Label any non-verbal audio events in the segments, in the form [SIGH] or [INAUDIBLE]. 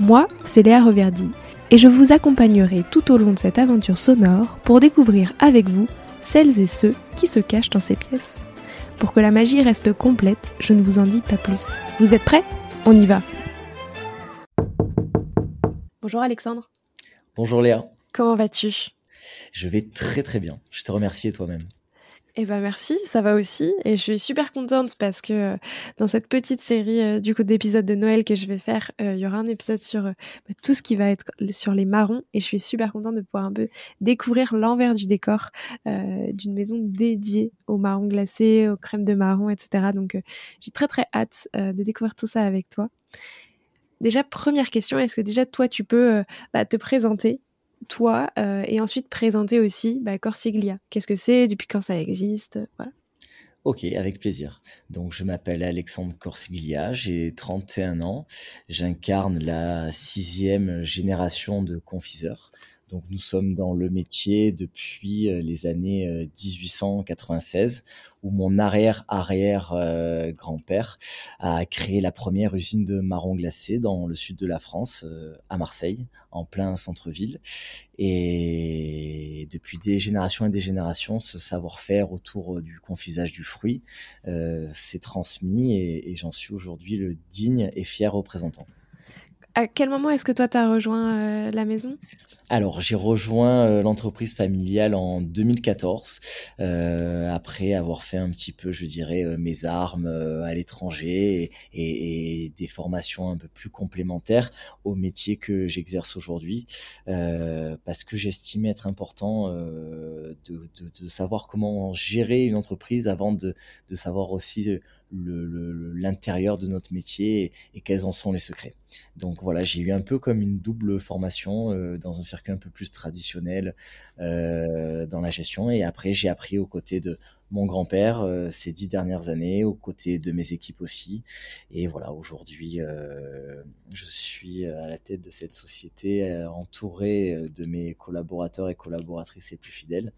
Moi, c'est Léa Reverdy, et je vous accompagnerai tout au long de cette aventure sonore pour découvrir avec vous celles et ceux qui se cachent dans ces pièces. Pour que la magie reste complète, je ne vous en dis pas plus. Vous êtes prêts? On y va Bonjour Alexandre. Bonjour Léa. Comment vas-tu? Je vais très très bien. Je te remercie et toi-même. Eh ben merci, ça va aussi et je suis super contente parce que euh, dans cette petite série euh, du coup d'épisodes de Noël que je vais faire, euh, il y aura un épisode sur bah, tout ce qui va être sur les marrons et je suis super contente de pouvoir un peu découvrir l'envers du décor d'une maison dédiée aux marrons glacés, aux crèmes de marron, etc. Donc j'ai très très hâte de découvrir tout ça avec toi. Déjà première question, est-ce que déjà toi tu peux bah, te présenter? Toi, euh, et ensuite présenter aussi bah, Corsiglia. Qu'est-ce que c'est, depuis quand ça existe, voilà. Ok, avec plaisir. Donc, je m'appelle Alexandre Corsiglia, j'ai 31 ans, j'incarne la sixième génération de confiseurs. Donc, nous sommes dans le métier depuis euh, les années 1896 où mon arrière-arrière-grand-père a créé la première usine de marrons glacés dans le sud de la France, euh, à Marseille, en plein centre-ville. Et depuis des générations et des générations, ce savoir-faire autour euh, du confisage du fruit euh, s'est transmis et j'en suis aujourd'hui le digne et fier représentant. À quel moment est-ce que toi, tu as rejoint la maison? Alors, j'ai rejoint euh, l'entreprise familiale en 2014, euh, après avoir fait un petit peu, je dirais, euh, mes armes à l'étranger et, des formations un peu plus complémentaires au métier que j'exerce aujourd'hui, parce que j'estimais être important de, savoir comment gérer une entreprise avant de, de savoir aussi l'intérieur de notre métier et, quels en sont les secrets. Donc voilà, j'ai eu un peu comme une double formation euh, dans un circuit un peu plus traditionnel euh, dans la gestion et après j'ai appris aux côtés de mon grand-père euh, ces dix dernières années, aux côtés de mes équipes aussi. Et voilà, aujourd'hui, je suis à la tête de cette société, entouré de mes collaborateurs et collaboratrices les plus fidèles.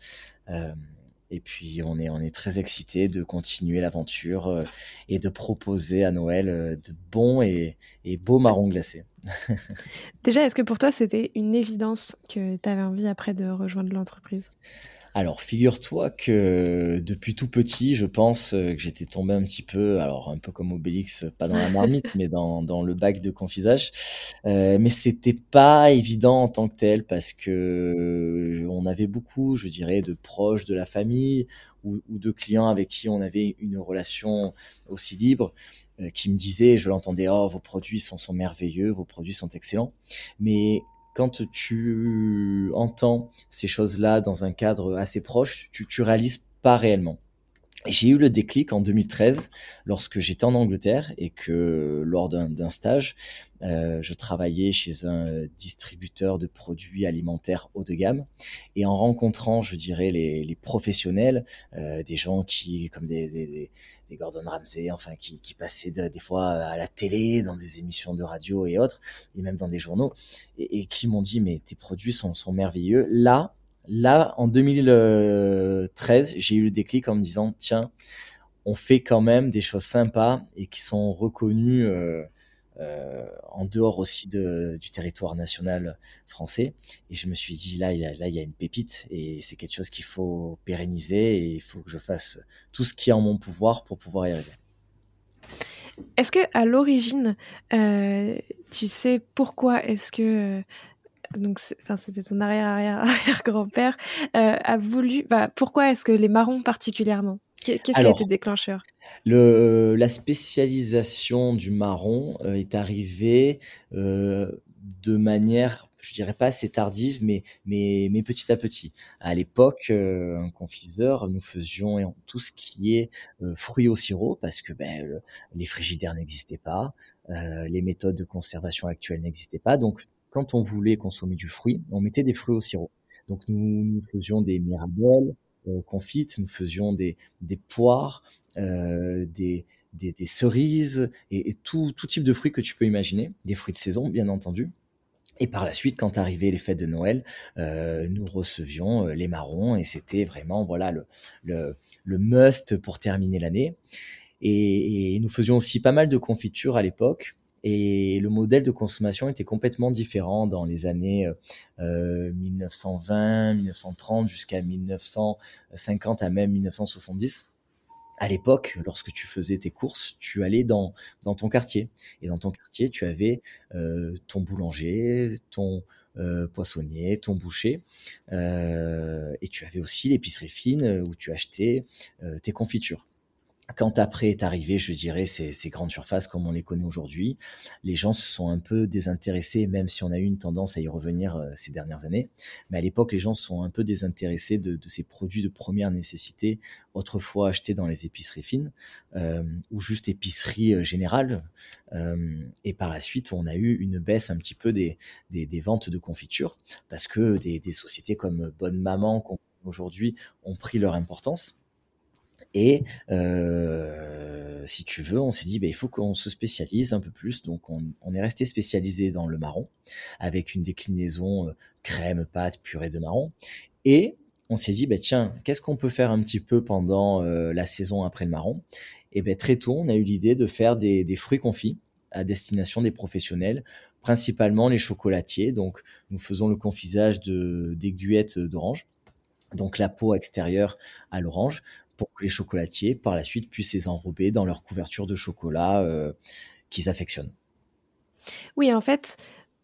Et puis on est, on est très excité de continuer l'aventure euh, et de proposer à Noël euh, de bons et, et beaux marrons glacés. Déjà, est-ce que pour toi c'était une évidence que tu avais envie après de rejoindre l'entreprise? Alors, figure-toi que depuis tout petit, je pense euh, que j'étais tombé un petit peu, alors un peu comme Obélix, pas dans la marmite, [LAUGHS] mais dans, dans le bac de confisage. Euh, mais c'était pas évident en tant que tel parce que on avait beaucoup, je dirais, de proches de la famille ou, ou de clients avec qui on avait une relation aussi libre euh, qui me disaient, je l'entendais, oh, vos produits sont, sont merveilleux, vos produits sont excellents. Mais quand tu entends ces choses-là dans un cadre assez proche, tu, tu réalises pas réellement. J'ai eu le déclic en 2013 lorsque j'étais en Angleterre et que lors d'un stage, euh, je travaillais chez un distributeur de produits alimentaires haut de gamme et en rencontrant, je dirais, les, professionnels, euh, des gens qui, comme des, Gordon Ramsay, enfin, qui, passaient des fois à la télé, dans des émissions de radio et autres, et même dans des journaux, et, qui m'ont dit, mais tes produits sont, merveilleux. Là, Là, en 2013, j'ai eu le déclic en me disant, tiens, on fait quand même des choses sympas et qui sont reconnues euh, euh, en dehors aussi du territoire national français. Et je me suis dit, là, il là, il y a une pépite et c'est quelque chose qu'il faut pérenniser et il faut que je fasse tout ce qui est en mon pouvoir pour pouvoir y arriver. Est-ce que à l'origine, euh, tu sais pourquoi est-ce que donc enfin c'était ton arrière arrière arrière grand-père euh, a voulu bah, pourquoi est-ce que les marrons particulièrement? Qu'est-ce qui a été déclencheur? le, la spécialisation du marron euh, est arrivée euh, de manière je dirais pas assez tardive, mais, mais, mais petit à petit. À l'époque, un confiseur, nous faisions tout ce qui est fruits au sirop, parce que ben, les frigidaires n'existaient pas, les méthodes de conservation actuelles n'existaient pas. Donc, quand on voulait consommer du fruit, on mettait des fruits au sirop. Donc nous, nous faisions des mirabelles euh, confites, nous faisions des, des poires, euh, des, des, cerises et, et tout, tout type de fruits que tu peux imaginer, des fruits de saison bien entendu. Et par la suite, quand arrivaient les fêtes de Noël, euh, nous recevions euh, les marrons et c'était vraiment voilà le, le, le, must pour terminer l'année. Et, et, nous faisions aussi pas mal de confitures à l'époque. Et le modèle de consommation était complètement différent dans les années euh, 1920, 1930 jusqu'à 1950 à même 1970 à l'époque, lorsque tu faisais tes courses, tu allais dans, dans ton quartier. Et dans ton quartier, tu avais euh, ton boulanger, ton euh, poissonnier, ton boucher. Euh, et tu avais aussi l'épicerie fine où tu achetais euh, tes confitures. Quand après est arrivé, je dirais, ces, grandes surfaces comme on les connaît aujourd'hui, les gens se sont un peu désintéressés, même si on a eu une tendance à y revenir euh, ces dernières années. Mais à l'époque, les gens se sont un peu désintéressés de, ces produits de première nécessité, autrefois achetés dans les épiceries fines euh, ou juste épicerie euh, générale. Euh, et par la suite, on a eu une baisse un petit peu des, des, ventes de confitures parce que des, des sociétés comme Bonne Maman aujourd'hui ont pris leur importance. Et euh, si tu veux, on s'est dit, bah, il faut qu'on se spécialise un peu plus. Donc, on, est resté spécialisé dans le marron, avec une déclinaison euh, crème, pâte, purée de marron. Et on s'est dit, bah, tiens, qu'est-ce qu'on peut faire un petit peu pendant euh, la saison après le marron? Et ben très tôt, on a eu l'idée de faire des, fruits confits à destination des professionnels, principalement les chocolatiers. Donc, nous faisons le confisage d'aiguillettes d'orange donc la peau extérieure à l'orange, pour que les chocolatiers, par la suite, puissent les enrober dans leur couverture de chocolat euh, qu'ils affectionnent. Oui, en fait,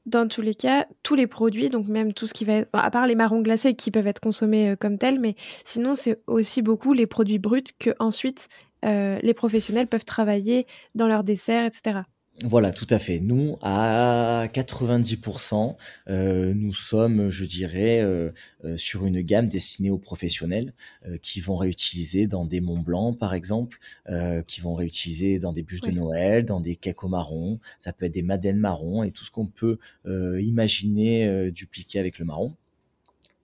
dans tous les cas, tous les produits, donc même tout ce qui va être, à part les marrons glacés qui peuvent être consommés euh, comme tels, mais sinon c'est aussi beaucoup les produits bruts que ensuite euh, les professionnels peuvent travailler dans leurs desserts, etc. Voilà, tout à fait. Nous, à 90%, euh, nous sommes, je dirais, euh, euh, sur une gamme destinée aux professionnels euh, qui vont réutiliser dans des Mont Blanc, par exemple, euh, qui vont réutiliser dans des bûches oui. de Noël, dans des cakes au marron. Ça peut être des madeleines marron et tout ce qu'on peut euh, imaginer dupliquer avec le marron.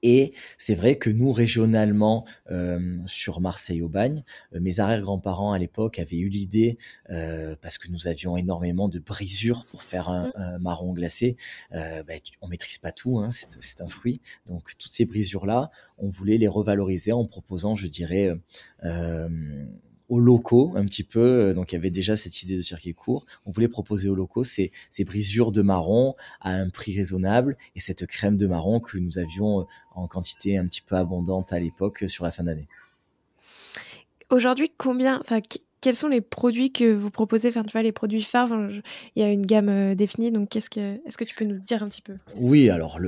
Et c'est vrai que nous, régionalement, euh, sur Marseille au bagne, euh, mes arrière-grands-parents à l'époque avaient eu l'idée, euh, parce que nous avions énormément de brisures pour faire un, mmh. un marron glacé. Bah, on maîtrise pas tout, hein, c'est un fruit. Donc toutes ces brisures-là, on voulait les revaloriser en proposant, je dirais, aux locaux un petit peu. Euh, donc il y avait déjà cette idée de circuit court. On voulait proposer aux locaux ces, ces brisures de marron à un prix raisonnable et cette crème de marron que nous avions euh, en quantité un petit peu abondante à l'époque sur la fin d'année. Aujourd'hui, combien, enfin, quels sont les produits que vous proposez Enfin, les produits phares, il y a une gamme euh, définie, donc qu'est-ce que, est-ce que tu peux nous dire un petit peu? Oui, alors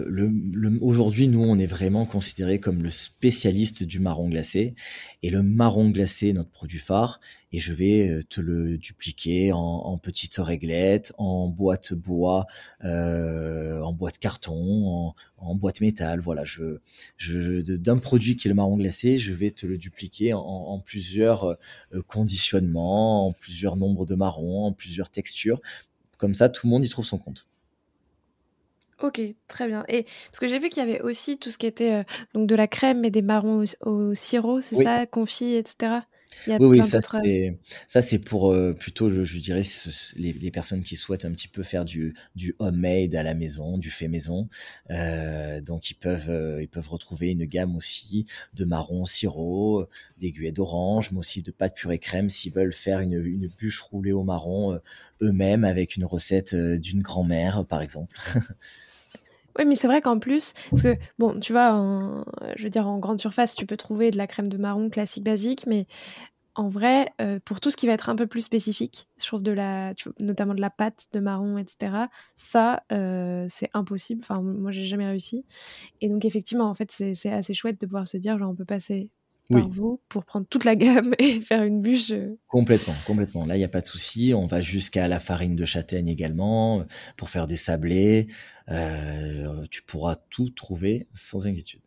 aujourd'hui, nous, on est vraiment considéré comme le spécialiste du marron glacé. Et le marron glacé, notre produit phare, et je vais euh, te le dupliquer en, en petites réglettes, en boîte bois, euh, en boîte carton, en, en, boîte métal. Voilà, je, je d'un produit qui est le marron glacé, je vais te le dupliquer en, en plusieurs euh, conditionnements, en plusieurs nombres de marrons, en plusieurs textures. Comme ça, tout le monde y trouve son compte. Ok, très bien. Et parce que j'ai vu qu'il y avait aussi tout ce qui était euh, donc de la crème et des marrons au, au sirop, c'est oui. ça, confit, etc. oui, oui, ça c'est ça c'est pour euh, plutôt je, je dirais les, les, personnes qui souhaitent un petit peu faire du du homemade à la maison, du fait maison. Euh, donc ils peuvent euh, ils peuvent retrouver une gamme aussi de marron sirop, d'aiguilles d'orange, mais aussi de pâte purée crème s'ils veulent faire une, une bûche roulée au marron euh, eux-mêmes avec une recette euh, d'une grand-mère par exemple. [LAUGHS] Oui, mais c'est vrai qu'en plus, parce que, bon, tu vois, en, je veux dire, en grande surface, tu peux trouver de la crème de marron classique basique, mais en vrai, euh, pour tout ce qui va être un peu plus spécifique, je trouve de la, notamment de la pâte de marron, etc., ça, euh, c'est impossible. Enfin, moi, j'ai jamais réussi. Et donc, effectivement, en fait, c'est assez chouette de pouvoir se dire, genre, on peut passer par oui. vous pour prendre toute la gamme [LAUGHS] et faire une bûche. euh. Complètement, complètement. Là, il n'y a pas de souci. On va jusqu'à la farine de châtaigne également euh, pour faire des sablés. Euh, tu pourras tout trouver sans inquiétude.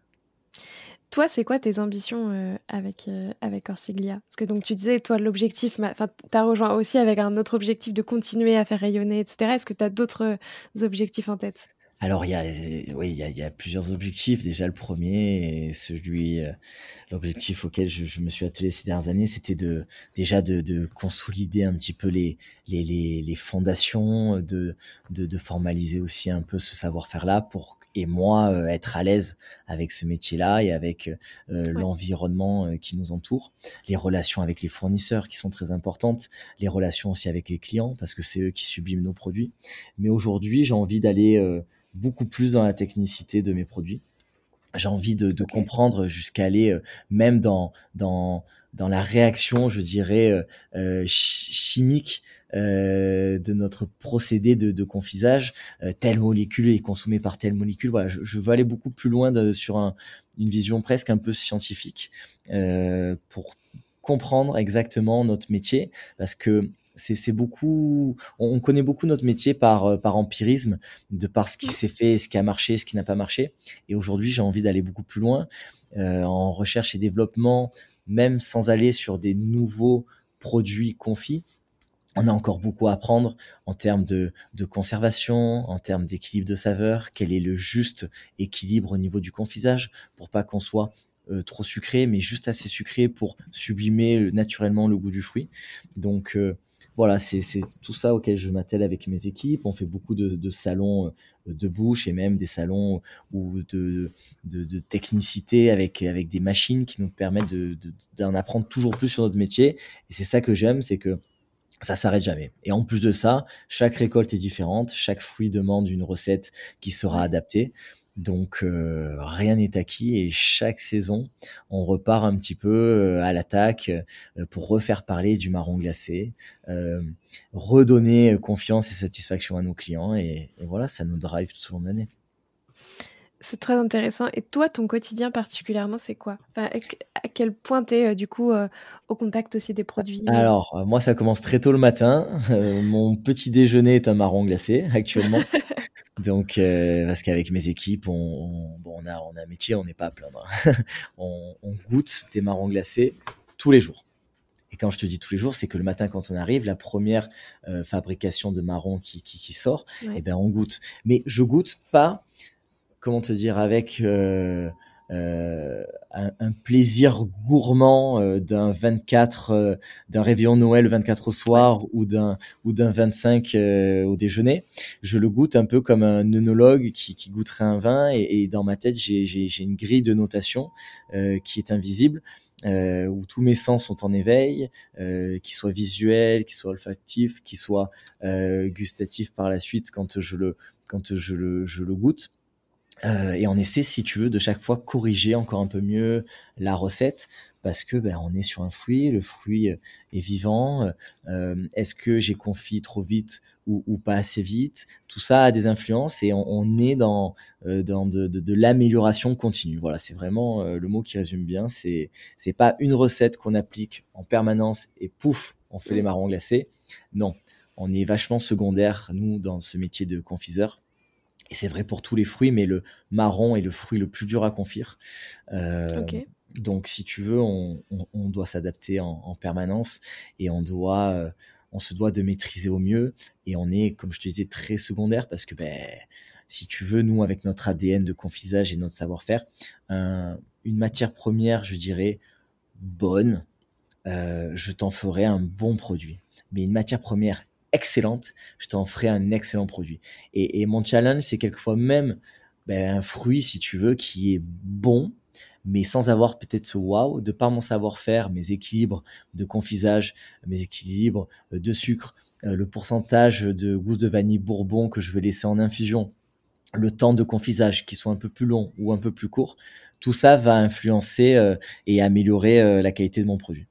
Toi, c'est quoi tes ambitions euh, avec, euh, avec Orsiglia? Parce que donc tu disais, toi, l'objectif, enfin, tu as rejoint aussi avec un autre objectif de continuer à faire rayonner, etc. Est-ce que tu as d'autres objectifs en tête? Alors, il y a, oui, il y a, plusieurs objectifs. Déjà, le premier, celui, euh, l'objectif auquel je, me suis attelé ces dernières années, c'était de, déjà de, de, consolider un petit peu les, les, les, les fondations, de, de, formaliser aussi un peu ce savoir-faire-là pour, et moi, euh, être à l'aise avec ce métier-là et avec euh, ouais. l'environnement euh, qui nous entoure. Les relations avec les fournisseurs qui sont très importantes, les relations aussi avec les clients parce que c'est eux qui subliment nos produits. Mais aujourd'hui, j'ai envie d'aller beaucoup plus dans la technicité de mes produits. J'ai envie de, de okay. comprendre jusqu'à aller euh, même dans, dans, dans la réaction, je dirais, euh, euh chimique euh, de notre procédé de, de confisage. Euh, telle molécule est consommée par telle molécule. Voilà, je, je veux aller beaucoup plus loin de, sur un, une vision presque un peu scientifique euh, pour comprendre exactement notre métier, parce que c'est beaucoup. On connaît beaucoup notre métier par euh, par empirisme, de par ce qui s'est fait, ce qui a marché, ce qui n'a pas marché. Et aujourd'hui, j'ai envie d'aller beaucoup plus loin euh, en recherche et développement, même sans aller sur des nouveaux produits confits. On a encore beaucoup à apprendre en termes de, conservation, en termes d'équilibre de saveur, quel est le juste équilibre au niveau du confisage pour pas qu'on soit euh, trop sucré, mais juste assez sucré pour sublimer naturellement le goût du fruit. Donc euh, voilà, c'est tout ça auquel je m'attelle avec mes équipes. On fait beaucoup de, salons euh, de bouche et même des salons ou de, de, de, technicité avec, avec des machines qui nous permettent d'en apprendre toujours plus sur notre métier. Et c'est ça que j'aime, c'est que ça s'arrête jamais. Et en plus de ça, chaque récolte est différente, chaque fruit demande une recette qui sera adaptée. Donc euh, rien n'est acquis et chaque saison, on repart un petit peu euh, à l'attaque euh, pour refaire parler du marron glacé, redonner confiance et satisfaction à nos clients et, et voilà, ça nous drive tout au long de l'année. C'est très intéressant. Et toi, ton quotidien particulièrement, c'est quoi? Enfin, À quel point tu es euh, du coup euh, au contact aussi des produits? Alors, euh, moi, ça commence très tôt le matin. mon petit déjeuner est un marron glacé [LAUGHS] actuellement. [LAUGHS] Donc, parce qu'avec mes équipes, on, on, bon, on, a, on a un métier, on n'est pas à plaindre. [LAUGHS] on, on, goûte des marrons glacés tous les jours. Et quand je te dis tous les jours, c'est que le matin, quand on arrive, la première euh, fabrication de marrons qui, qui, qui sort, ouais. eh ben, on goûte. Mais je goûte pas, comment te dire, avec euh, euh, un, un, plaisir gourmand euh, d'un 24, euh, d'un réveillon Noël 24 au soir ou d'un ou d'un 25 euh, au déjeuner. Je le goûte un peu comme un œnologue qui, qui goûterait un vin et, et dans ma tête j'ai une grille de notation euh, qui est invisible. Euh, où tous mes sens sont en éveil, euh, qui soit visuel, qui soit olfactif, qui soit euh, gustatif par la suite quand je le quand je le, je le goûte. Euh, et on essaie, si tu veux, de chaque fois corriger encore un peu mieux la recette parce que ben, on est sur un fruit, le fruit est vivant. Euh, Est-ce que j'ai confit trop vite ou, ou, pas assez vite? Tout ça a des influences et on, on est dans, euh, dans de, de, de l'amélioration continue. Voilà, c'est vraiment le mot qui résume bien. C'est c'est pas une recette qu'on applique en permanence et pouf, on fait les marrons glacés. Non, on est vachement secondaire nous dans ce métier de confiseur et c'est vrai pour tous les fruits, mais le marron est le fruit le plus dur à confire. Euh, okay. Donc, si tu veux, on, on, on doit s'adapter en, en, permanence et on doit, euh, on se doit de maîtriser au mieux. Et on est, comme je te disais, très secondaire parce que, ben, si tu veux, nous, avec notre ADN de confisage et notre savoir-faire, un, une matière première, je dirais, bonne, euh, je t'en ferai un bon produit. Mais une matière première excellente, je t'en ferai un excellent produit. Et, mon challenge, c'est quelquefois même ben, un fruit, si tu veux, qui est bon, mais sans avoir peut-être ce wow, de par mon savoir-faire, mes équilibres de confisage, mes équilibres de sucre, euh, le pourcentage de gousse de vanille bourbon que je vais laisser en infusion, le temps de confisage qui soit un peu plus long ou un peu plus court, tout ça va influencer euh, et améliorer euh, la qualité de mon produit.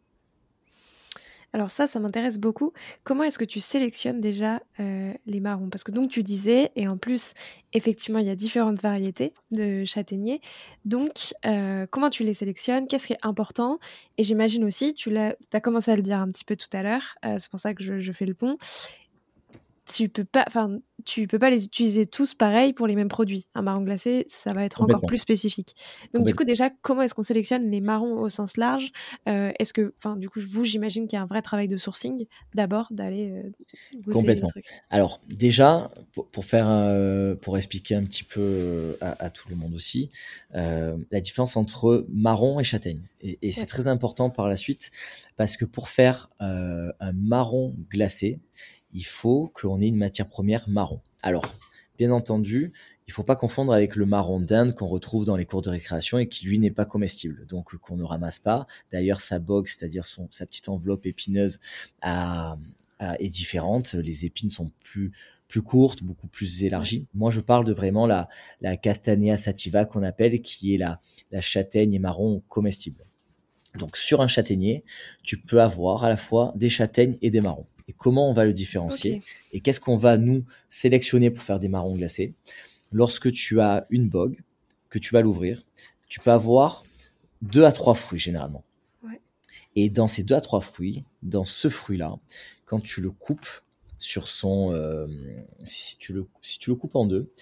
Alors ça, ça m'intéresse beaucoup. Comment est-ce que tu sélectionnes déjà euh, les marrons? Parce que donc tu disais, et en plus, effectivement, il y a différentes variétés de châtaigniers. Donc, euh, comment tu les sélectionnes? Qu'est-ce qui est important? Et j'imagine aussi, tu as commencé à le dire un petit peu tout à l'heure, euh, c'est pour ça que je, je, fais le pont. Tu peux pas, enfin, tu peux pas les utiliser tous pareil pour les mêmes produits. Un marron glacé, ça va être encore plus spécifique. Donc du coup, déjà, comment est-ce qu'on sélectionne les marrons au sens large? Euh, Est-ce que, enfin, du coup, vous, j'imagine qu'il y a un vrai travail de sourcing d'abord d'aller euh, complètement. Alors déjà, pour, faire, euh, pour expliquer un petit peu à, tout le monde aussi, la différence entre marron et châtaigne. Et, c'est très important par la suite parce que pour faire un marron glacé, il faut qu'on ait une matière première marron. Alors, bien entendu, il ne faut pas confondre avec le marron d'Inde qu'on retrouve dans les cours de récréation et qui lui n'est pas comestible, donc qu'on ne ramasse pas. D'ailleurs, sa bogue, c'est-à-dire sa petite enveloppe épineuse, est différente. Les épines sont plus plus courtes, beaucoup plus élargies. Moi, je parle de vraiment la, la Castanea sativa qu'on appelle, qui est la, la châtaigne marron comestible. Donc, sur un châtaignier, tu peux avoir à la fois des châtaignes et des marrons et comment on va le différencier et qu'est-ce qu'on va nous sélectionner pour faire des marrons glacés. Lorsque tu as une bogue, que tu vas l'ouvrir, tu peux avoir deux à trois fruits généralement. Et dans ces deux à trois fruits, dans ce fruit-là, quand tu le coupes sur son, euh, si, tu le, si tu le coupes en deux,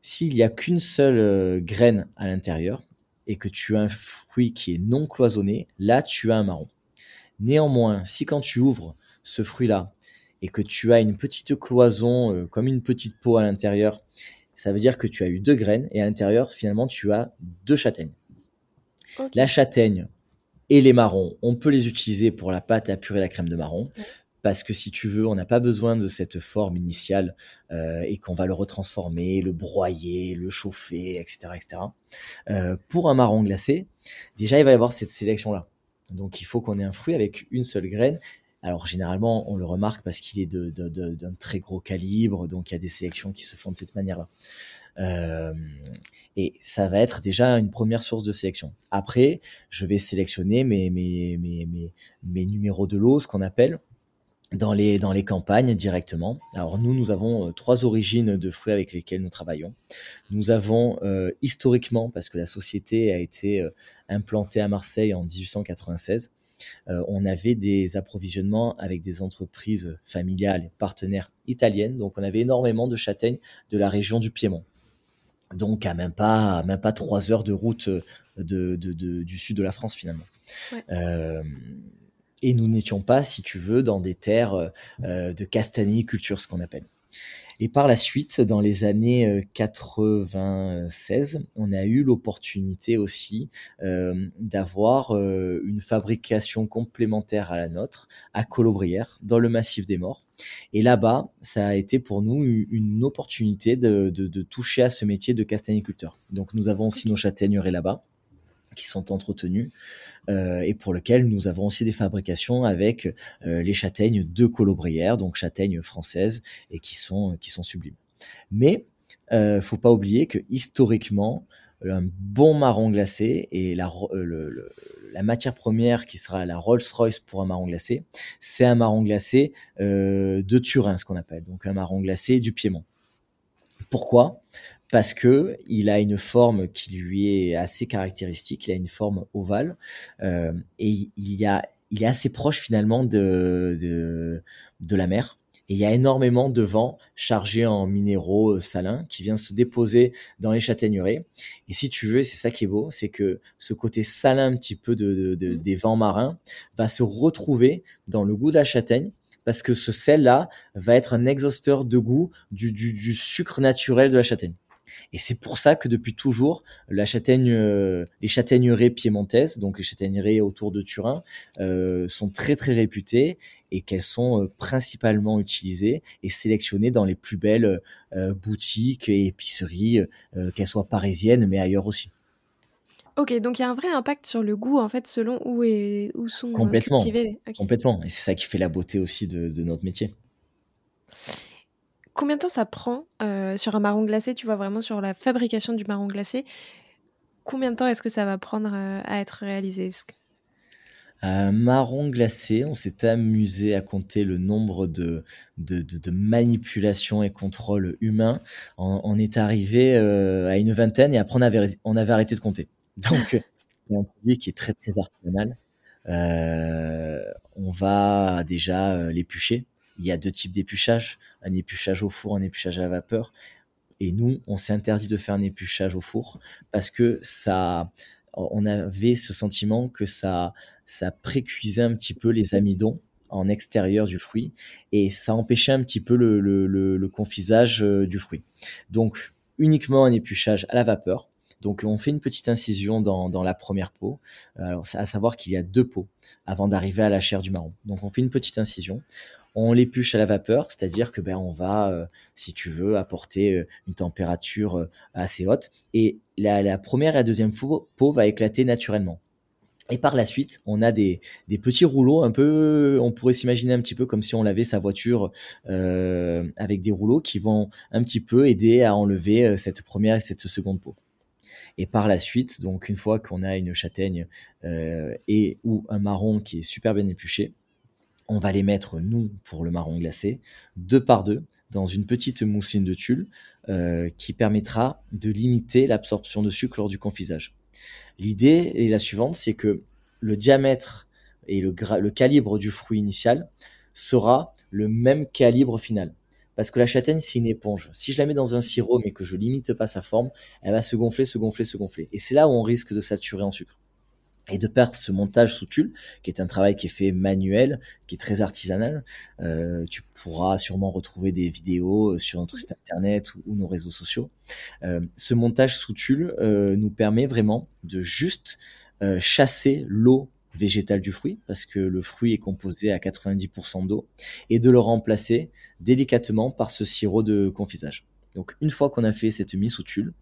s'il n'y a qu'une seule euh, graine à l'intérieur et que tu as un fruit qui est non cloisonné, là tu as un marron. Néanmoins, si quand tu ouvres ce fruit-là et que tu as une petite cloison euh, comme une petite peau à l'intérieur, ça veut dire que tu as eu deux graines et à l'intérieur, finalement, tu as deux châtaignes. La châtaigne et les marrons, on peut les utiliser pour la pâte à purée la crème de marron. Parce que si tu veux, on n'a pas besoin de cette forme initiale euh, et qu'on va le retransformer, le broyer, le chauffer, etc. etc. Euh, pour un marron glacé, déjà, il va y avoir cette sélection-là. Donc, il faut qu'on ait un fruit avec une seule graine alors généralement, on le remarque parce qu'il est d'un très gros calibre, donc il y a des sélections qui se font de cette manière-là. Euh, et ça va être déjà une première source de sélection. Après, je vais sélectionner mes, mes, mes, mes, numéros de lot, ce qu'on appelle, dans les, dans les campagnes directement. Alors nous, nous avons euh, trois origines de fruits avec lesquels nous travaillons. Nous avons euh, historiquement, parce que la société a été implantée à Marseille en 1896, euh, on avait des approvisionnements avec des entreprises familiales, partenaires italiennes. Donc, on avait énormément de châtaignes de la région du Piémont. Donc, à même pas, même pas trois heures de route euh, du sud de la France, finalement. Euh, et nous n'étions pas, si tu veux, dans des terres de castaniculture, ce qu'on appelle. Et par la suite, dans les années 96, euh, on a eu l'opportunité aussi euh, d'avoir euh, une fabrication complémentaire à la nôtre à Colobrières, dans le massif des morts. Et là-bas, ça a été pour nous une opportunité de, de toucher à ce métier de castagniculteur. Donc nous avons aussi nos châtaigneraies là-bas qui sont entretenus euh, et pour lequel nous avons aussi des fabrications avec euh, les châtaignes de Colobrières, donc châtaignes françaises et qui sont qui sont sublimes. Mais euh, faut pas oublier que historiquement un bon marron glacé et la, euh, la matière première qui sera la Rolls-Royce pour un marron glacé, c'est un marron glacé de Turin, ce qu'on appelle, donc un marron glacé du Piémont. Pourquoi? Parce que il a une forme qui lui est assez caractéristique. Il a une forme ovale euh, et il y a, il est assez proche finalement de, de, de la mer. Et il y a énormément de vent chargé en minéraux euh, salins qui vient se déposer dans les châtaigneraies. Et si tu veux, c'est ça qui est beau, c'est que ce côté salin un petit peu de, de, mmh. des vents marins va se retrouver dans le goût de la châtaigne parce que ce sel-là va être un exhausteur de goût du, du, du sucre naturel de la châtaigne. Et c'est pour ça que depuis toujours, la châtaigne, euh, les châtaigneraies piémontaises, donc les châtaigneraies autour de Turin, euh, sont très très réputées et qu'elles sont euh, principalement utilisées et sélectionnées dans les plus belles boutiques et épiceries, qu'elles soient parisiennes mais ailleurs aussi. Ok, donc il y a un vrai impact sur le goût en fait selon où, est, où sont complètement, cultivés. Complètement, et c'est ça qui fait la beauté aussi de notre métier. Combien de temps ça prend euh, sur un marron glacé Tu vois vraiment sur la fabrication du marron glacé. Combien de temps est-ce que ça va prendre euh, à être réalisé? Un marron glacé, on s'est amusé à compter le nombre de, manipulations et contrôles humains. On, est arrivé euh, à une vingtaine et après on avait, on avait arrêté de compter. [LAUGHS] Donc c'est un produit qui est très très artisanal. on va déjà l'éplucher il y a deux types d'épluchage, un épluchage au four, un épluchage à la vapeur. Et nous, on s'est interdit de faire un épluchage au four parce que ça, on avait ce sentiment que ça, ça précuisait un petit peu les amidons en extérieur du fruit et ça empêchait un petit peu le, confisage euh, du fruit. Donc, uniquement un épluchage à la vapeur donc on fait une petite incision dans, la première peau. Alors à savoir qu'il y a deux peaux avant d'arriver à la chair du marron. Donc on fait une petite incision. On l'épluche à la vapeur, c'est-à-dire que ben on va, euh, si tu veux, apporter euh, une température euh, assez haute. Et la, première et la deuxième peau, peau va éclater naturellement. Et par la suite, on a des, petits rouleaux, un peu, on pourrait s'imaginer un petit peu comme si on lavait sa voiture avec des rouleaux qui vont un petit peu aider à enlever cette première et cette seconde peau. Et par la suite, donc une fois qu'on a une châtaigne et ou un marron qui est super bien épluché, on va les mettre, nous, pour le marron glacé, deux par deux, dans une petite mousseline de tulle euh, qui permettra de limiter l'absorption de sucre lors du confisage. L'idée est la suivante, c'est que le diamètre et le, calibre du fruit initial sera le même calibre final. Parce que la châtaigne, c'est une éponge. Si je la mets dans un sirop, mais que je limite pas sa forme, elle va se gonfler, se gonfler, se gonfler. Et c'est là où on risque de saturer en sucre. Et de perdre ce montage sous tulle, qui est un travail qui est fait manuel, qui est très artisanal, euh, tu pourras sûrement retrouver des vidéos euh, sur notre site internet ou, nos réseaux sociaux. Euh, ce montage sous tulle nous permet vraiment de juste chasser l'eau végétal du fruit, parce que le fruit est composé à 90% d'eau, et de le remplacer délicatement par ce sirop de confisage. Donc une fois qu'on a fait cette mise sous tulle,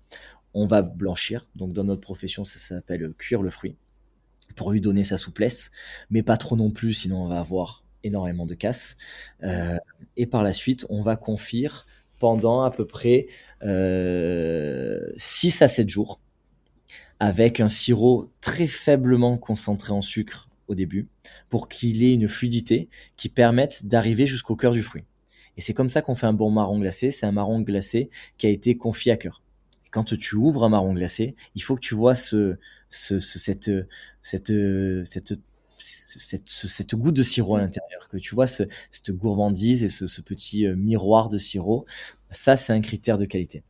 on va blanchir. Donc dans notre profession, ça s'appelle cuire le fruit, pour lui donner sa souplesse, mais pas trop non plus, sinon on va avoir énormément de casse. Euh, et par la suite, on va confire pendant à peu près euh, 6 à 7 jours avec un sirop très faiblement concentré en sucre au début pour qu'il ait une fluidité qui permette d'arriver jusqu'au cœur du fruit. Et c'est comme ça qu'on fait un bon marron glacé. C'est un marron glacé qui a été confié à cœur. Quand tu ouvres un marron glacé, il faut que tu vois ce, ce, cette, cette, cette, cette, cette, goutte de sirop à l'intérieur, que tu vois ce, cette gourmandise et ce, ce petit euh, miroir de sirop. Ça, c'est un critère de qualité.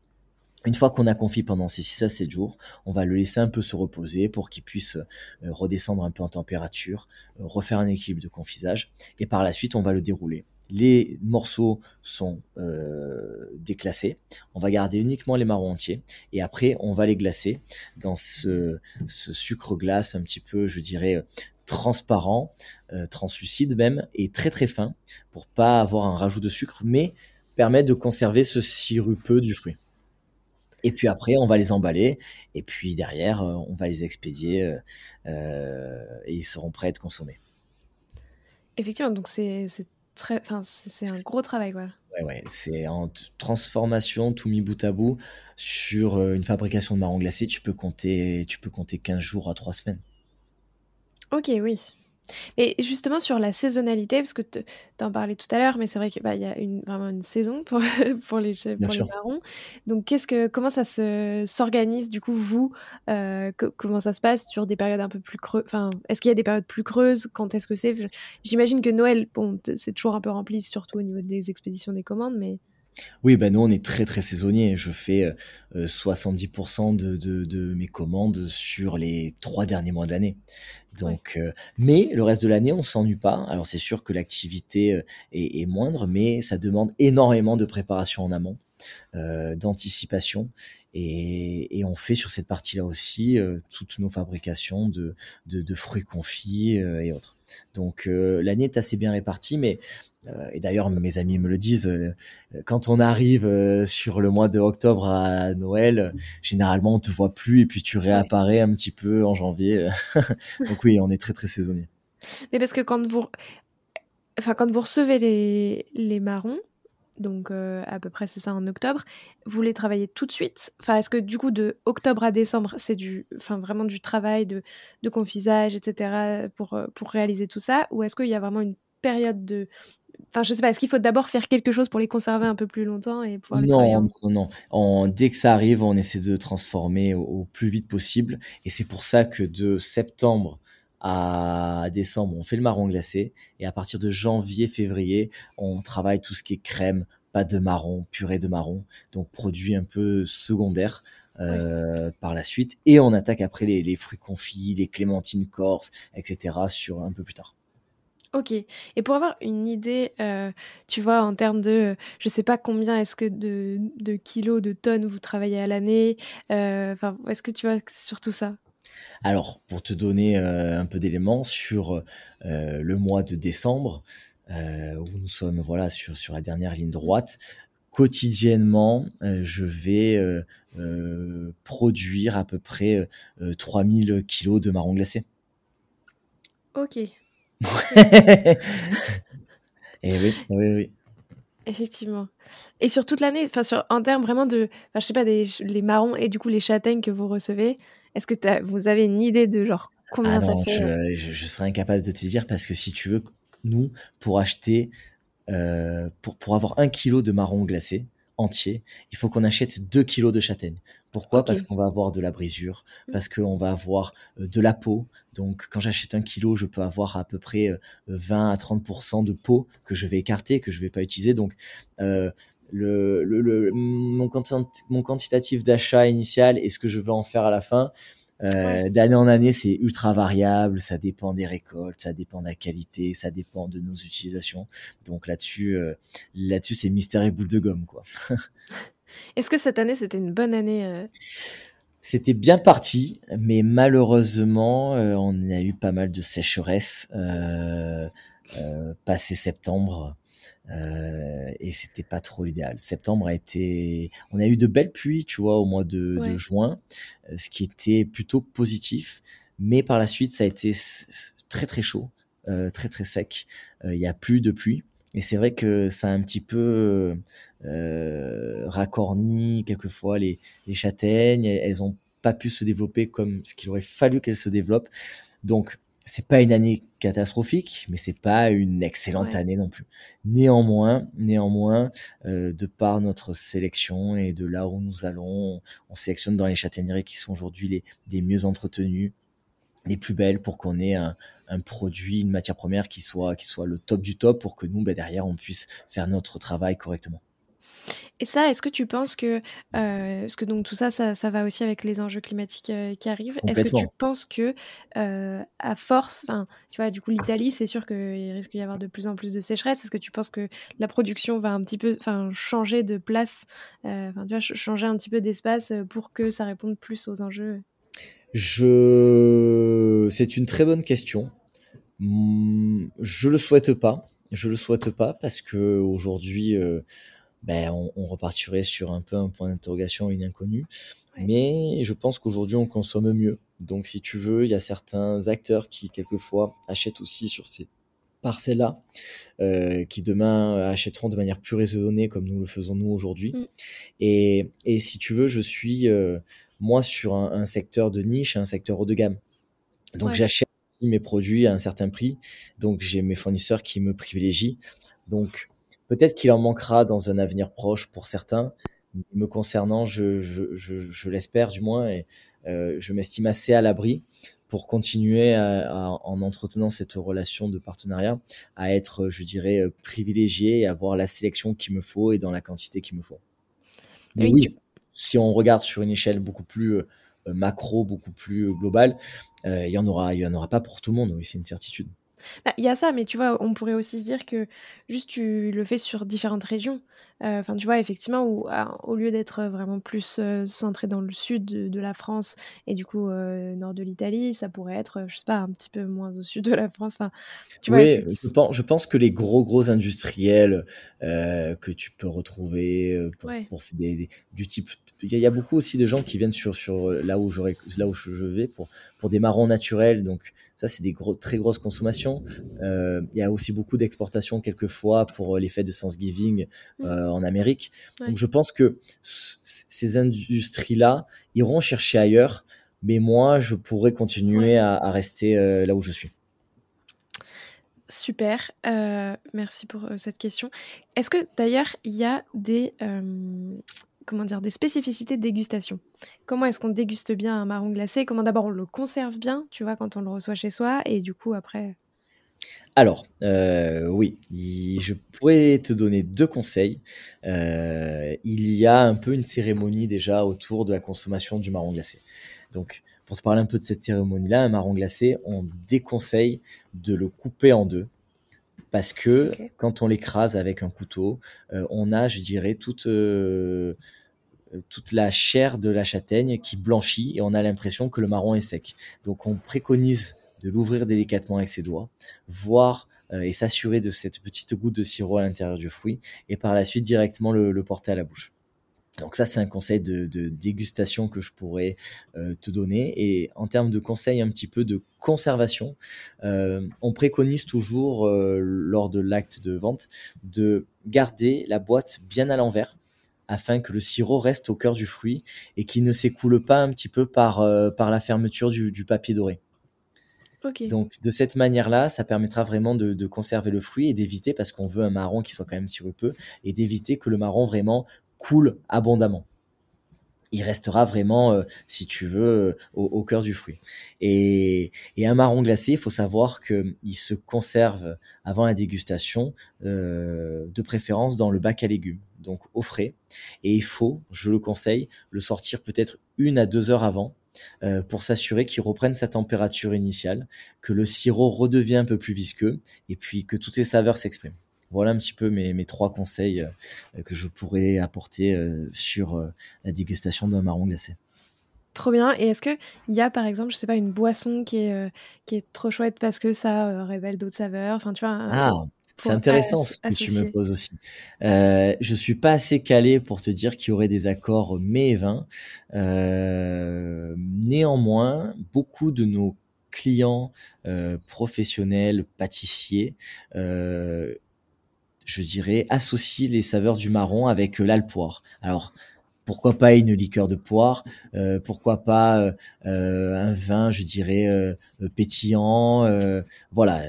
Une fois qu'on a confit pendant ces 6 à 7 jours, on va le laisser un peu se reposer pour qu'il puisse euh, redescendre un peu en température, euh, refaire un équilibre de confisage, et par la suite, on va le dérouler. Les morceaux sont euh, déclassés. On va garder uniquement les marrons entiers. Et après, on va les glacer dans ce, sucre glace un petit peu, je dirais, transparent, translucide même, et très très fin, pour pas avoir un rajout de sucre, mais permettre de conserver ce sirupeux du fruit. Et puis après, on va les emballer. Et puis derrière, euh, on va les expédier euh, euh, et ils seront prêts à être consommés. Effectivement, donc c'est très, enfin c'est un gros travail quoi. Ouais, ouais, c'est en transformation, tout mis bout à bout. Sur une fabrication de marron glacé, tu peux compter, tu peux compter 15 jours à 3 semaines. Ok, oui. Et justement sur la saisonnalité, parce que tu en parlais tout à l'heure, mais c'est vrai qu'il bah, y a une, vraiment une saison pour, [LAUGHS] pour les, pour les marrons. Donc qu'est-ce que, comment ça se, s'organise du coup, vous euh, Comment ça se passe sur des périodes un peu plus creuses enfin, Est-ce qu'il y a des périodes plus creuses? Quand est-ce que c'est? J'imagine que Noël, bon, c'est toujours un peu rempli, surtout au niveau des expéditions des commandes, mais... Oui, ben nous on est très très saisonnier. Je fais 70% euh, de, de, mes commandes sur les trois derniers mois de l'année. Donc, euh, mais le reste de l'année on s'ennuie pas. Alors c'est sûr que l'activité euh, est, moindre, mais ça demande énormément de préparation en amont, d'anticipation. Et, et, on fait sur cette partie-là aussi toutes nos fabrications de, de, de fruits confits et autres. Donc l'année est assez bien répartie, mais euh, et d'ailleurs, mes amis me le disent, euh, quand on arrive euh, sur le mois de octobre à Noël, généralement on te voit plus et puis tu réapparais un petit peu en janvier. [LAUGHS] Donc oui, on est très très saisonnier. Mais parce que quand vous, enfin quand vous recevez les, les marrons, donc à peu près c'est ça en octobre, vous les travaillez tout de suite? Enfin, est-ce que du coup de octobre à décembre, c'est du, enfin vraiment du travail de, de confisage, etc. pour pour réaliser tout ça, ou est-ce qu'il y a vraiment une période de, Enfin, je sais pas, est-ce qu'il faut d'abord faire quelque chose pour les conserver un peu plus longtemps et pouvoir les Non, non, non. dès que ça arrive, on essaie de transformer au, plus vite possible. Et c'est pour ça que de septembre à décembre, on fait le marron glacé. Et à partir de janvier, février, on travaille tout ce qui est crème, pâte de marron, purée de marron. Donc produit un peu secondaire. Euh, par la suite et on attaque après les, les fruits confits, les clémentines corse, etc. sur un peu plus tard. Ok. Et pour avoir une idée, euh, tu vois, en termes de, je sais pas combien est-ce que de, de, kilos, de tonnes vous travaillez à l'année. Euh, est-ce que tu vois sur tout ça? Alors, pour te donner un peu d'éléments sur le mois de décembre, où nous sommes voilà sur sur la dernière ligne droite, quotidiennement, je vais euh, produire à peu près 3000 euh, kilos de marron glacé. Ok. [LAUGHS] et oui, oui, oui. Effectivement. Et sur toute l'année, enfin en termes vraiment de, je sais pas, des, les marrons et du coup les châtaignes que vous recevez, est-ce que vous avez une idée de genre combien ah ça fait je, euh je, serais incapable de te dire parce que si tu veux, nous, pour acheter, pour, pour avoir un kilo de marron glacé, entier, il faut qu'on achète 2 kilos de châtaigne. Pourquoi? Parce qu'on va avoir de la brisure, mmh. parce qu'on va avoir euh, de la peau. Donc quand j'achète un kilo, je peux avoir à peu près 20 euh, à 30% de peau que je vais écarter, que je vais pas utiliser. Donc euh, le, le, mon, mon quantitatif d'achat initial et ce que je veux en faire à la fin, euh, d'année en année, c'est ultra variable, ça dépend des récoltes, ça dépend de la qualité, ça dépend de nos utilisations. Donc là-dessus, euh, là-dessus, c'est mystère et boule de gomme, quoi. [LAUGHS] Est-ce que cette année, c'était une bonne année euh? C'était bien parti, mais malheureusement, on a eu pas mal de sécheresse passé septembre. Euh, et c'était pas trop l'idéal. Septembre a été, on a eu de belles pluies, tu vois, au mois de, de juin, euh, ce qui était plutôt positif. Mais par la suite, ça a été très très chaud, euh, très très sec. Il y a plus de pluie. Et c'est vrai que ça a un petit peu racorni quelquefois les, les châtaignes. Elles ont pas pu se développer comme ce qu'il aurait fallu qu'elles se développent. Donc c'est pas une année catastrophique, mais c'est pas une excellente année non plus. Néanmoins, néanmoins, euh, de par notre sélection et de là où nous allons, on, sélectionne dans les châtaigneries qui sont aujourd'hui les, les mieux entretenues, les plus belles pour qu'on ait un, un, produit, une matière première qui soit qui soit le top du top pour que nous, ben, derrière, on puisse faire notre travail correctement. Et ça, est-ce que tu penses que, euh, que donc tout ça, ça, ça, va aussi avec les enjeux climatiques euh, qui arrivent. Est-ce que tu penses que, euh, à force, enfin, tu vois, du coup, l'Italie, c'est sûr qu'il risque d'y avoir de plus en plus de sécheresse. Est-ce que tu penses que la production va un petit peu, enfin, changer de place, enfin, tu vois, changer un petit peu d'espace pour que ça réponde plus aux enjeux? Je, c'est une très bonne question. Mmh, je le souhaite pas. Je le souhaite pas parce que aujourd'hui ben, on, on, repartirait sur un peu un point d'interrogation, une inconnue. Mais je pense qu'aujourd'hui, on consomme mieux. Donc, si tu veux, il y a certains acteurs qui, quelquefois, achètent aussi sur ces parcelles-là, euh, qui demain achèteront de manière plus raisonnée, comme nous le faisons nous aujourd'hui. Mm. Et, et, si tu veux, je suis, euh, moi, sur un, un, secteur de niche, un secteur haut de gamme. Donc, j'achète mes produits à un certain prix. Donc, j'ai mes fournisseurs qui me privilégient. Donc, Peut-être qu'il en manquera dans un avenir proche pour certains. Me concernant, je, je, je, je l'espère du moins, et euh, je m'estime assez à l'abri pour continuer à, à, en entretenant cette relation de partenariat, à être, je dirais, privilégié et avoir la sélection qu'il me faut et dans la quantité qu'il me faut. Mais oui, si on regarde sur une échelle beaucoup plus euh, macro, beaucoup plus globale, euh, il y en aura, il y en aura pas pour tout le monde. Oui, c'est une certitude. Bah, il y a ça, mais tu vois, on pourrait aussi se dire que juste tu le fais sur différentes régions. Euh, enfin, tu vois, effectivement, où, ah, au lieu d'être vraiment plus euh, centré dans le sud de, la France et du coup euh, nord de l'Italie, ça pourrait être, je sais pas, un petit peu moins au sud de la France. Enfin, tu vois, oui, je, pense, je pense que les gros gros industriels que tu peux retrouver pour, pour des, du type, il y, a beaucoup aussi de gens qui viennent sur sur là où j'aurais, là où je vais pour pour des marrons naturels, donc ça, c'est des gros, très grosses consommations. Euh, il y a aussi beaucoup d'exportations quelquefois pour les fêtes de Thanksgiving mmh. euh, en Amérique. Donc je pense que ces industries-là iront chercher ailleurs, mais moi, je pourrais continuer à, à, rester euh, là où je suis. Super, euh, merci pour euh, cette question. Est-ce que d'ailleurs il y a des, euh, comment dire, des spécificités de dégustation. Comment est-ce qu'on déguste bien un marron glacé? Comment d'abord on le conserve bien, tu vois, quand on le reçoit chez soi, et du coup après? Alors, euh, oui, je pourrais te donner deux conseils. Euh, il y a un peu une cérémonie déjà autour de la consommation du marron glacé. Donc, pour te parler un peu de cette cérémonie-là, un marron glacé, on déconseille de le couper en deux parce que quand on l'écrase avec un couteau, euh, on a, je dirais, toute euh, toute la chair de la châtaigne qui blanchit et on a l'impression que le marron est sec. Donc on préconise de l'ouvrir délicatement avec ses doigts, voir euh, et s'assurer de cette petite goutte de sirop à l'intérieur du fruit et par la suite directement le porter à la bouche. Donc ça, c'est un conseil de, dégustation que je pourrais euh, te donner. Et en termes de conseils un petit peu de conservation, euh, on préconise toujours euh, lors de l'acte de vente de garder la boîte bien à l'envers afin que le sirop reste au cœur du fruit et qu'il ne s'écoule pas un petit peu par, par la fermeture du, papier doré. Donc de cette manière-là, ça permettra vraiment de, de conserver le fruit et d'éviter, parce qu'on veut un marron qui soit quand même sirupeux, et d'éviter que le marron vraiment coule abondamment. Il restera vraiment, euh, si tu veux, euh, au, cœur du fruit. Et, un marron glacé, il faut savoir qu'il se conserve avant la dégustation, euh, de préférence dans le bac à légumes, donc au frais. Et il faut, je le conseille, le sortir peut-être une à deux heures avant, pour s'assurer qu'il reprenne sa température initiale, que le sirop redevient un peu plus visqueux, et puis que toutes les saveurs s'expriment. Voilà un petit peu mes, mes trois conseils euh, que je pourrais apporter euh, sur euh, la dégustation d'un marron glacé. Trop bien. Et est-ce qu'il y a, par exemple, je sais pas, une boisson qui est, qui est trop chouette parce que ça révèle d'autres saveurs? Enfin, tu vois. Ah, c'est intéressant ce que tu me poses aussi. Euh, je suis pas assez calé pour te dire qu'il y aurait des accords mets et vin. néanmoins, beaucoup de nos clients professionnels, pâtissiers, je dirais, associer les saveurs du marron avec euh, l'alpoire. Alors, pourquoi pas une liqueur de poire euh, Pourquoi pas euh, un vin, je dirais, pétillant Voilà,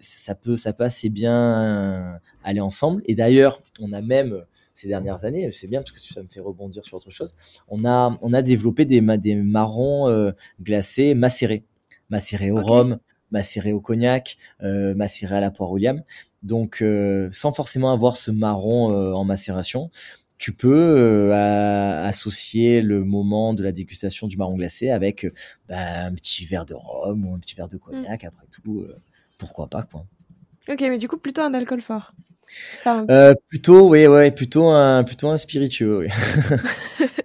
ça peut, ça peut assez bien aller ensemble. Et d'ailleurs, on a même ces dernières années, c'est bien parce que ça me fait rebondir sur autre chose. On a, on a développé des, des marrons glacés macérés, macérés au rhum, macérés au cognac, macérés à la poire William. Donc, euh, sans forcément avoir ce marron euh, en macération, tu peux euh, associer le moment de la dégustation du marron glacé avec bah, un petit verre de rhum ou un petit verre de cognac. Mm. Après tout, pourquoi pas quoi. Ok, mais du coup plutôt un alcool fort. plutôt, oui, ouais, plutôt un, plutôt un spiritueux. Oui. [LAUGHS]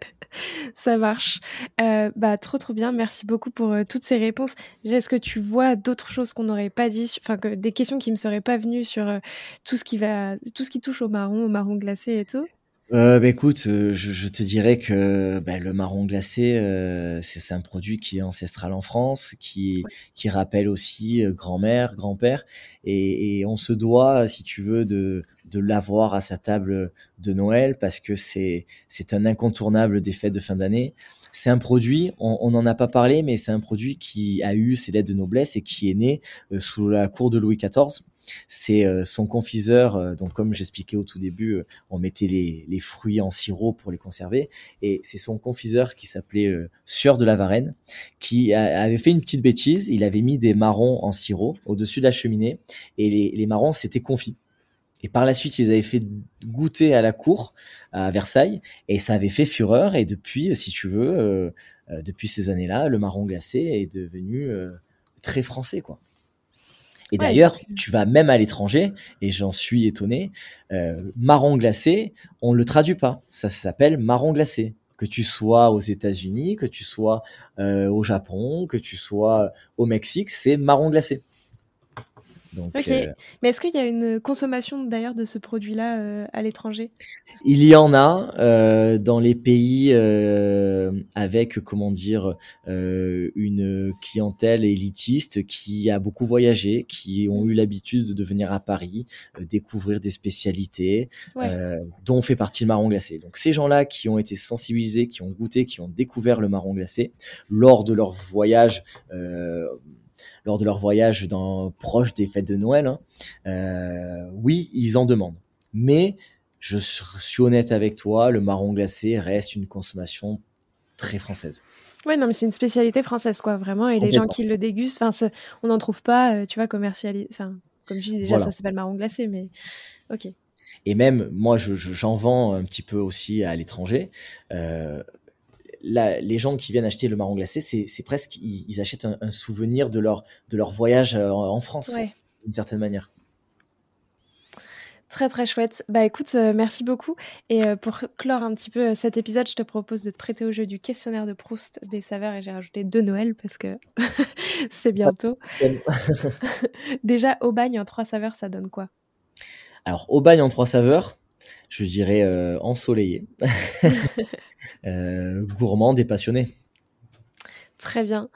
Ça marche. Euh, bah, trop, trop bien. Merci beaucoup pour euh, toutes ces réponses. Est-ce que tu vois d'autres choses qu'on n'aurait pas dit, enfin, que, des questions qui me seraient pas venues sur euh, tout, ce qui va, tout ce qui touche au marron, au marron glacé et tout? Euh, bah, écoute, euh, je, je, te dirais que bah, le marron glacé, euh, c'est un produit qui est ancestral en France, qui, qui rappelle aussi euh, grand-mère, grand-père, et, et, on se doit, si tu veux, de, de l'avoir à sa table de Noël parce que c'est c'est un incontournable des fêtes de fin d'année. C'est un produit, on n'en a pas parlé, mais c'est un produit qui a eu ses lettres de noblesse et qui est né sous la cour de Louis XIV c'est euh, son confiseur, euh, donc comme j'expliquais au tout début, euh, on mettait les, fruits en sirop pour les conserver, et c'est son confiseur qui s'appelait Sieur de la Varenne, qui avait fait une petite bêtise, il avait mis des marrons en sirop au-dessus de la cheminée, et les, marrons s'étaient confits. Et par la suite, ils avaient fait goûter à la cour, à Versailles, et ça avait fait fureur. Et depuis, si tu veux, depuis ces années-là, le marron glacé est devenu très français, quoi. Et d'ailleurs, tu vas même à l'étranger, et j'en suis étonné, euh, marron glacé, on le traduit pas. Ça s'appelle marron glacé. Que tu sois aux États-Unis, que tu sois euh, au Japon, que tu sois au Mexique, c'est marron glacé ok. Euh, Mais est-ce qu'il y a une consommation d'ailleurs de ce produit-là euh, à l'étranger? Il y en a euh, dans les pays avec, comment dire, une clientèle élitiste qui a beaucoup voyagé, qui ont eu l'habitude de venir à Paris, découvrir des spécialités, dont fait partie le marron glacé. Donc ces gens-là qui ont été sensibilisés, qui ont goûté, qui ont découvert le marron glacé lors de leur voyage lors de leur voyage dans, proche des fêtes de Noël, hein, euh, oui, ils en demandent. Mais je suis honnête avec toi, le marron glacé reste une consommation très française. Ouais, non, mais c'est une spécialité française, quoi, vraiment. Et les gens qui le dégustent, on n'en trouve pas, euh, tu vois, commercialisé. Enfin, comme je dis déjà, ça s'appelle marron glacé, mais ok. Et même, moi, j'en vends un petit peu aussi à l'étranger. Euh, les gens qui viennent acheter le marron glacé, c'est presque, ils, achètent un, souvenir de leur, de leur voyage euh, en France, d'une certaine manière. Très très chouette. Bah écoute, euh, merci beaucoup. Et euh, pour clore un petit peu cet épisode, je te propose de te prêter au jeu du questionnaire de Proust des saveurs et j'ai rajouté deux Noël parce que [LAUGHS] c'est bientôt. [LAUGHS] Déjà, au bagne en trois saveurs, ça donne quoi? Alors, au bagne en trois saveurs, je dirais ensoleillé, [LAUGHS] gourmand et passionné. Très bien.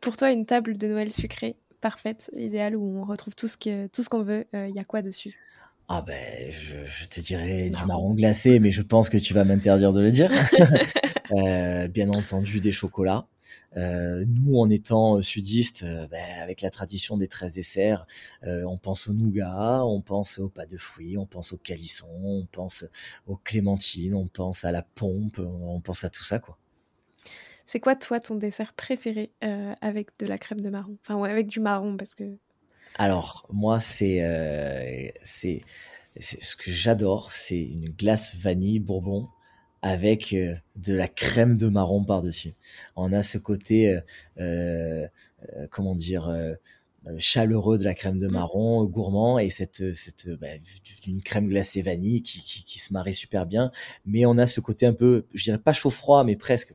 pour toi, une table de Noël sucrée parfaite, idéale, où on retrouve tout ce qu'on veut, il y a quoi dessus? Ah ben, je, te dirais du marron glacé, mais je pense que tu vas m'interdire de le dire. [LAUGHS] Euh, bien entendu, des chocolats. Euh, nous, en étant euh, sudistes, ben, avec la tradition des 13 desserts, on pense au nougat, on pense aux pas de fruits, on pense au calisson, on pense aux clémentines, on pense à la pompe, on pense à tout ça, quoi. C'est quoi, toi, ton dessert préféré avec de la crème de marron? Enfin, ouais, avec du marron, parce que alors, moi, c'est euh, c'est ce que j'adore, c'est une glace vanille bourbon avec euh, de la crème de marron par-dessus. On a ce côté, euh, comment dire, chaleureux de la crème de mmh. marron, gourmand, et cette, cette bah, d'une crème glacée vanille qui, qui, qui, se marie super bien. Mais on a ce côté un peu, je dirais pas chaud-froid, mais presque.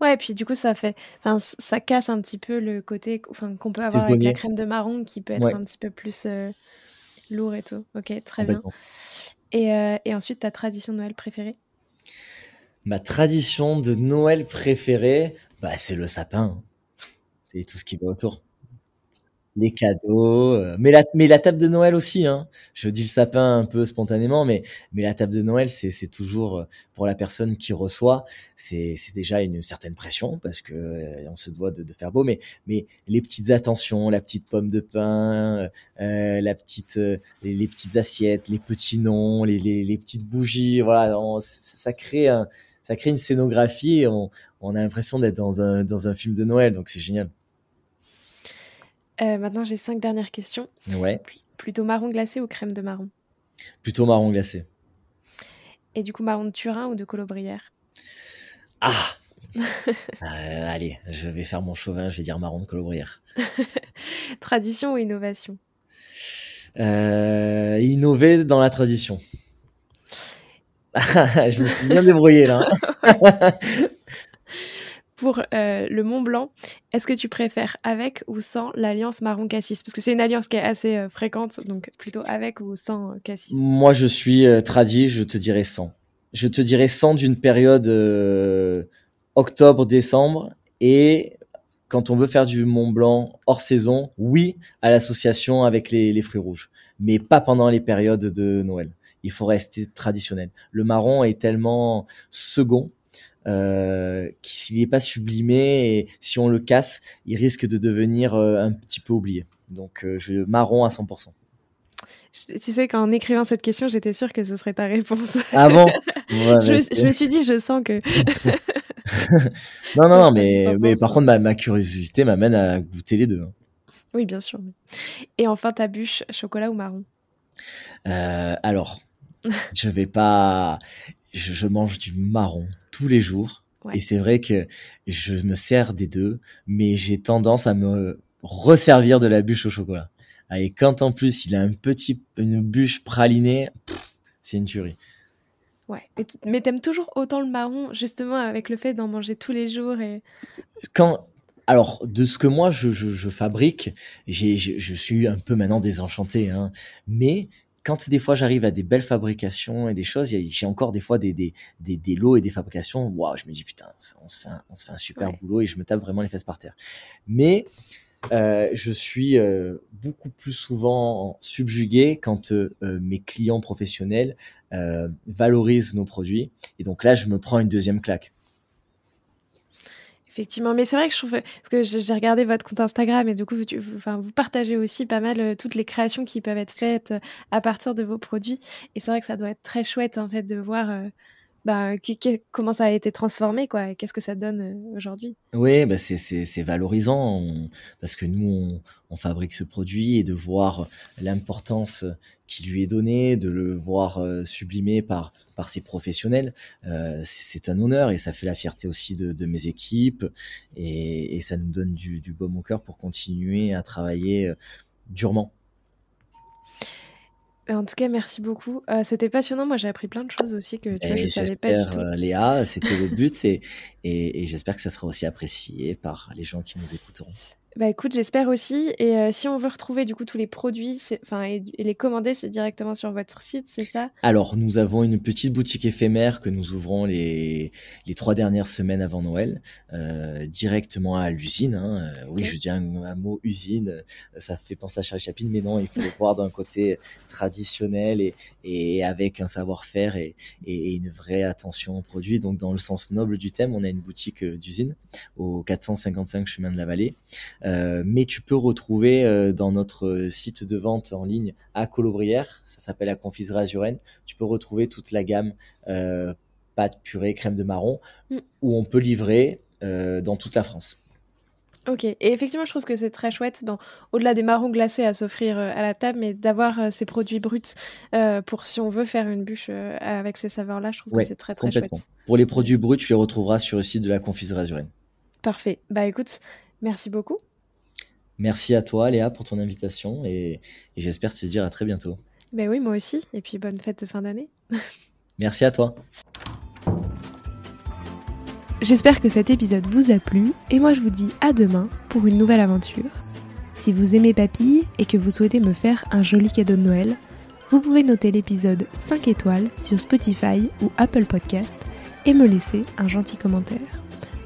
Ouais, et puis du coup, ça fait, enfin, ça casse un petit peu le côté, enfin, qu'on peut avoir avec la crème de marron, qui peut être un petit peu plus euh, lourd et tout. Ok, très bien. Et, euh, et ensuite, ta tradition de Noël préférée? Ma tradition de Noël préférée, bah, c'est le sapin et tout ce qui va autour les cadeaux, euh, mais la mais la table de Noël aussi hein. Je dis le sapin un peu spontanément mais mais la table de Noël c'est toujours euh, pour la personne qui reçoit, c'est déjà une certaine pression parce que euh, on se doit de, de, faire beau mais mais les petites attentions, la petite pomme de pain, euh, la petite les, petites assiettes, les petits noms, les les, les petites bougies, voilà, ça crée un ça crée une scénographie on on a l'impression d'être dans un dans un film de Noël donc c'est génial. Euh, maintenant, j'ai cinq dernières questions. Ouais. Plutôt marron glacé ou crème de marron? Plutôt marron glacé. Et du coup, marron de Turin ou de Colobrière? Ah [LAUGHS] euh, Allez, je vais faire mon chauvin, je vais dire marron de Colobrière. [LAUGHS] tradition ou innovation? Euh, Innover dans la tradition. [LAUGHS] je me suis bien débrouillé là. Pour euh, le Mont Blanc, est-ce que tu préfères avec ou sans l'alliance marron cassis? Parce que c'est une alliance qui est assez euh, fréquente, donc plutôt avec ou sans euh, cassis. Moi, je suis tradit, je te dirais sans. Je te dirais sans d'une période octobre-décembre et quand on veut faire du Mont Blanc hors saison, oui, à l'association avec les fruits rouges, mais pas pendant les périodes de Noël. Il faut rester traditionnel. Le marron est tellement second euh, qui s'il n'est pas sublimé et si on le casse, il risque de devenir euh, un petit peu oublié. Donc euh, je marron à 100%. Tu sais qu'en écrivant cette question, j'étais sûre que ce serait ta réponse. Ah bon? [LAUGHS] Je, me, suis dit, je sens que. [LAUGHS] non, non, non, mais, mais par contre, ma, ma curiosité m'amène à goûter les deux. Hein. Oui, bien sûr. Et enfin, ta bûche, chocolat ou marron? Alors, je vais pas. Je, je, mange du marron tous les jours. Et c'est vrai que je me sers des deux, mais j'ai tendance à me resservir de la bûche au chocolat. Ah, et quand en plus il a un petit, une bûche pralinée, c'est une tuerie. Ouais. mais t'aimes toujours autant le marron, justement, avec le fait d'en manger tous les jours et. Quand, alors, de ce que moi je, je, je fabrique, je, suis un peu maintenant désenchanté, hein, mais quand des fois j'arrive à des belles fabrications et des choses, j'ai encore des fois des, des, des, des, lots et des fabrications, waouh, je me dis putain, on se fait un, on se fait un super boulot et je me tape vraiment les fesses par terre. Mais euh, je suis euh, beaucoup plus souvent subjugué quand euh, mes clients professionnels valorisent nos produits. Et donc là, je me prends une deuxième claque. Effectivement, mais c'est vrai que je trouve, parce que j'ai regardé votre compte Instagram et du coup, vous, vous partagez aussi pas mal euh, toutes les créations qui peuvent être faites euh, à partir de vos produits. Et c'est vrai que ça doit être très chouette en fait de voir euh, bah, comment ça a été transformé, quoi, qu'est-ce que ça donne aujourd'hui? Oui, bah c'est valorisant parce que nous, on, fabrique ce produit et de voir l'importance qui lui est donnée, de le voir sublimé par, par ses professionnels, c'est un honneur et ça fait la fierté aussi de, mes équipes et, ça nous donne du baume au cœur pour continuer à travailler durement. Bah, en tout cas, merci beaucoup. Euh, c'était passionnant. Moi, j'ai appris plein de choses aussi que tu vois, je savais pas du tout. Euh, Léa, c'était le but et, et j'espère que ça sera aussi apprécié par les gens qui nous écouteront. Bah écoute, j'espère aussi. Et euh, si on veut retrouver du coup tous les produits, enfin et, les commander, c'est directement sur votre site, c'est ça? Alors nous avons une petite boutique éphémère que nous ouvrons les les trois dernières semaines avant Noël, euh, directement à l'usine. Hein. Euh, oui, je dis un, mot usine, ça fait penser à Charlie Chaplin, mais non, il faut le voir d'un côté traditionnel et, et avec un savoir-faire et, et, une vraie attention aux produits. Donc dans le sens noble du thème, on a une boutique d'usine au 455 chemin de la Vallée. Euh, mais tu peux retrouver euh, dans notre site de vente en ligne à Colobrière, ça s'appelle la confiserie Azuren, tu peux retrouver toute la gamme euh, pâte, purée, crème de marron, mm. où on peut livrer dans toute la France. Ok, et effectivement, je trouve que c'est très chouette, au-delà des marrons glacés à s'offrir à la table, mais d'avoir ces produits bruts pour si on veut faire une bûche avec ces saveurs-là, je trouve que c'est très très chouette. Pour les produits bruts, tu les retrouveras sur le site de la confiserie Azuren. Parfait. Bah écoute, merci beaucoup. Merci à toi, Léa, pour ton invitation et, j'espère te dire à très bientôt. Ben oui, moi aussi. Et puis bonne fête de fin d'année. Merci à toi. J'espère que cet épisode vous a plu et moi je vous dis à demain pour une nouvelle aventure. Si vous aimez Papille et que vous souhaitez me faire un joli cadeau de Noël, vous pouvez noter l'épisode 5 étoiles sur Spotify ou Apple Podcast et me laisser un gentil commentaire.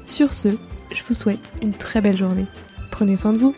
Sur ce, je vous souhaite une très belle journée. Prenez soin de vous.